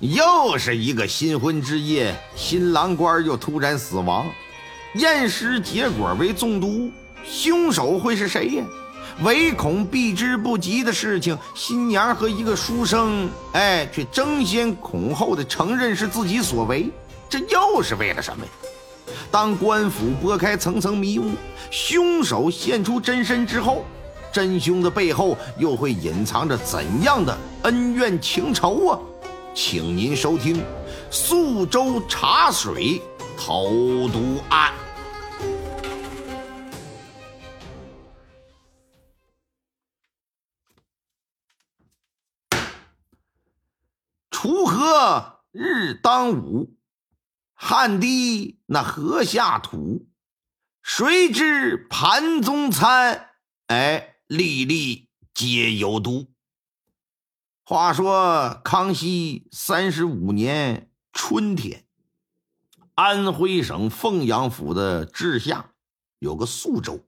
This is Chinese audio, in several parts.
又是一个新婚之夜，新郎官又突然死亡，验尸结果为中毒，凶手会是谁呀？唯恐避之不及的事情，新娘和一个书生，哎，却争先恐后的承认是自己所为，这又是为了什么呀？当官府拨开层层迷雾，凶手现出真身之后，真凶的背后又会隐藏着怎样的恩怨情仇啊？请您收听《宿州茶水投毒案》。锄禾日当午，汗滴那禾下土。谁知盘中餐，哎，粒粒皆有毒。话说康熙三十五年春天，安徽省凤阳府的治下有个宿州，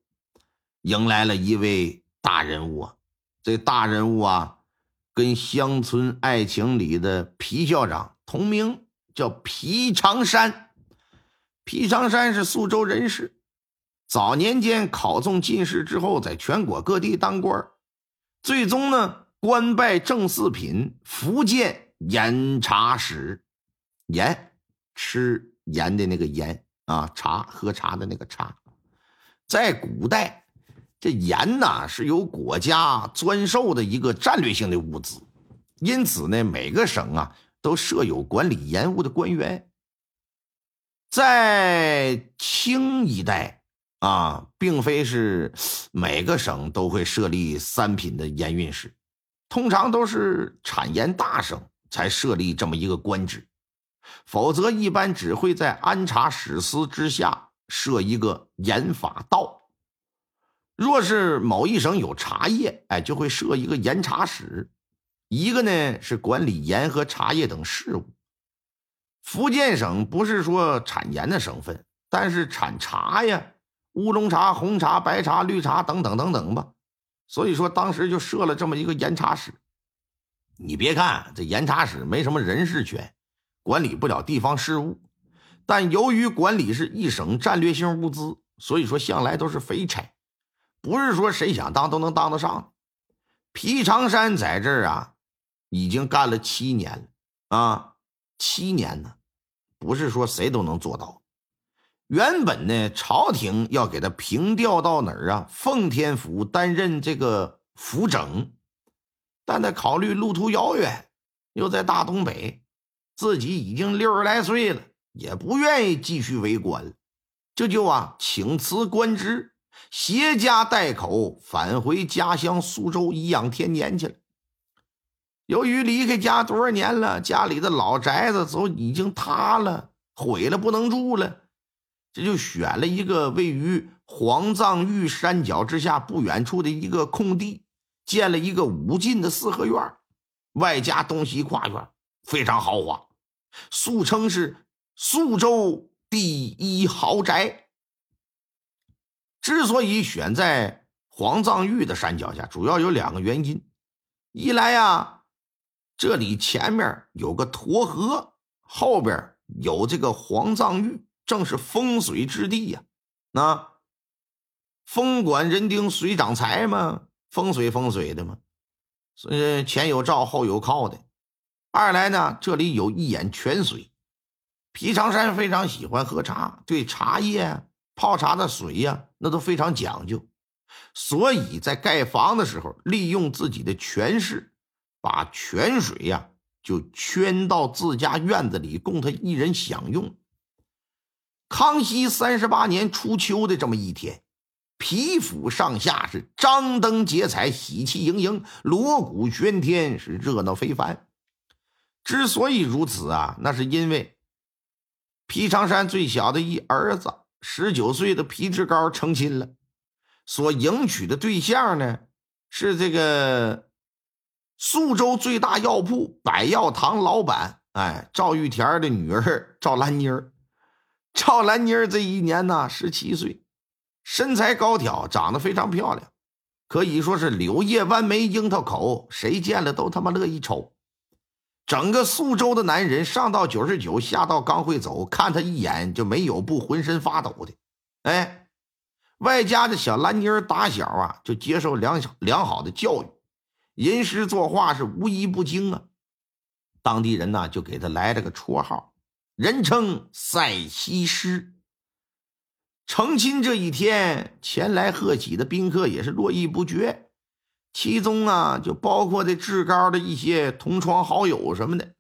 迎来了一位大人物啊。这大人物啊，跟乡村爱情里的皮校长同名，叫皮长山。皮长山是宿州人士，早年间考中进士之后，在全国各地当官最终呢。官拜正四品福建盐茶使，盐吃盐的那个盐啊，茶喝茶的那个茶。在古代，这盐呐是由国家专授的一个战略性的物资，因此呢，每个省啊都设有管理盐务的官员。在清一代啊，并非是每个省都会设立三品的盐运使。通常都是产盐大省才设立这么一个官职，否则一般只会在安察使司之下设一个盐法道。若是某一省有茶叶，哎，就会设一个盐茶使，一个呢是管理盐和茶叶等事务。福建省不是说产盐的省份，但是产茶呀，乌龙茶、红茶、白茶、绿茶等等等等吧。所以说，当时就设了这么一个严查使。你别看这严查使没什么人事权，管理不了地方事务，但由于管理是一省战略性物资，所以说向来都是肥差，不是说谁想当都能当得上。皮长山在这儿啊，已经干了七年了啊，七年呢，不是说谁都能做到。原本呢，朝廷要给他平调到哪儿啊？奉天府担任这个府整，但他考虑路途遥远，又在大东北，自己已经六十来岁了，也不愿意继续为官了，这就啊请辞官职，携家带口返回家乡苏州颐养天年去了。由于离开家多少年了，家里的老宅子都已经塌了、毁了，不能住了。这就选了一个位于黄藏峪山脚之下不远处的一个空地，建了一个五进的四合院，外加东西跨院，非常豪华，素称是苏州第一豪宅。之所以选在黄藏峪的山脚下，主要有两个原因：一来呀，这里前面有个沱河，后边有这个黄藏峪。正是风水之地呀，那风管人丁，水长财嘛，风水风水的嘛，所以前有照，后有靠的。二来呢，这里有一眼泉水，皮长山非常喜欢喝茶，对茶叶泡茶的水呀，那都非常讲究，所以在盖房的时候，利用自己的权势，把泉水呀就圈到自家院子里，供他一人享用。康熙三十八年初秋的这么一天，皮府上下是张灯结彩，喜气盈盈，锣鼓喧天，是热闹非凡。之所以如此啊，那是因为皮长山最小的一儿子，十九岁的皮志高成亲了，所迎娶的对象呢，是这个苏州最大药铺百药堂老板，哎，赵玉田的女儿赵兰妮儿。赵兰妮儿这一年呢，十七岁，身材高挑，长得非常漂亮，可以说是柳叶弯眉，樱桃口，谁见了都他妈乐意瞅。整个苏州的男人上到九十九，下到刚会走，看他一眼就没有不浑身发抖的。哎，外加这小兰妮儿打小啊就接受良良好的教育，吟诗作画是无一不精啊。当地人呢就给他来了个绰号，人称赛西施。成亲这一天，前来贺喜的宾客也是络绎不绝，其中啊，就包括这志高的一些同窗好友什么的。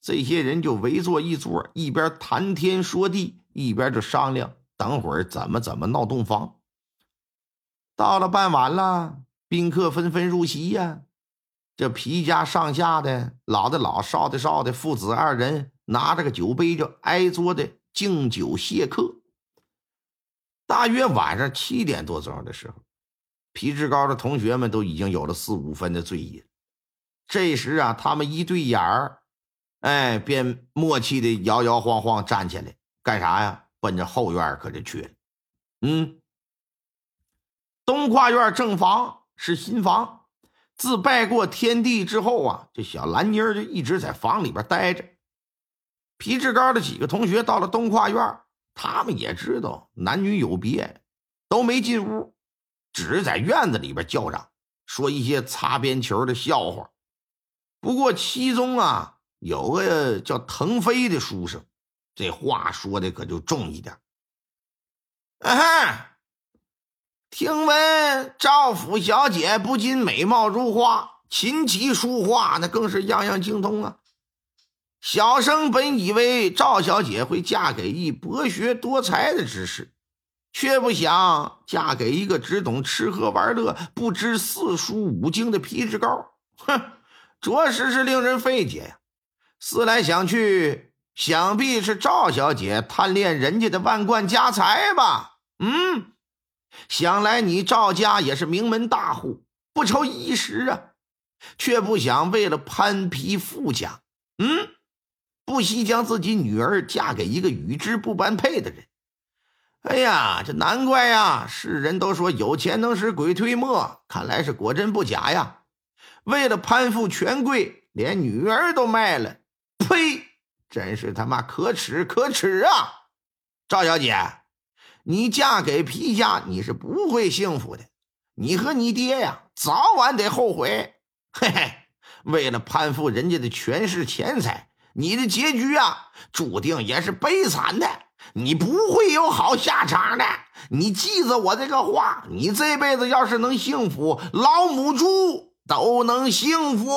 这些人就围坐一桌，一边谈天说地，一边就商量等会儿怎么怎么闹洞房。到了傍晚了，宾客纷纷入席呀。这皮家上下的老的老少的少的父子二人拿着个酒杯，就挨桌的敬酒谢客。大约晚上七点多钟的时候，皮志高的同学们都已经有了四五分的醉意。这时啊，他们一对眼儿，哎，便默契的摇摇晃晃站起来，干啥呀？奔着后院可就去了。嗯，东跨院正房是新房，自拜过天地之后啊，这小兰妮儿就一直在房里边待着。皮志高的几个同学到了东跨院。他们也知道男女有别，都没进屋，只是在院子里边叫嚷，说一些擦边球的笑话。不过其中啊，有个叫腾飞的书生，这话说的可就重一点。啊，听闻赵府小姐不仅美貌如花，琴棋书画那更是样样精通啊。小生本以为赵小姐会嫁给一博学多才的知士，却不想嫁给一个只懂吃喝玩乐、不知四书五经的皮质膏。哼，着实是令人费解呀！思来想去，想必是赵小姐贪恋人家的万贯家财吧？嗯，想来你赵家也是名门大户，不愁衣食啊，却不想为了攀皮富家。嗯。不惜将自己女儿嫁给一个与之不般配的人，哎呀，这难怪呀！世人都说有钱能使鬼推磨，看来是果真不假呀。为了攀附权贵，连女儿都卖了，呸！真是他妈可耻可耻啊！赵小姐，你嫁给皮家，你是不会幸福的。你和你爹呀，早晚得后悔。嘿嘿，为了攀附人家的权势钱财。你的结局啊，注定也是悲惨的，你不会有好下场的。你记着我这个话，你这辈子要是能幸福，老母猪都能幸福。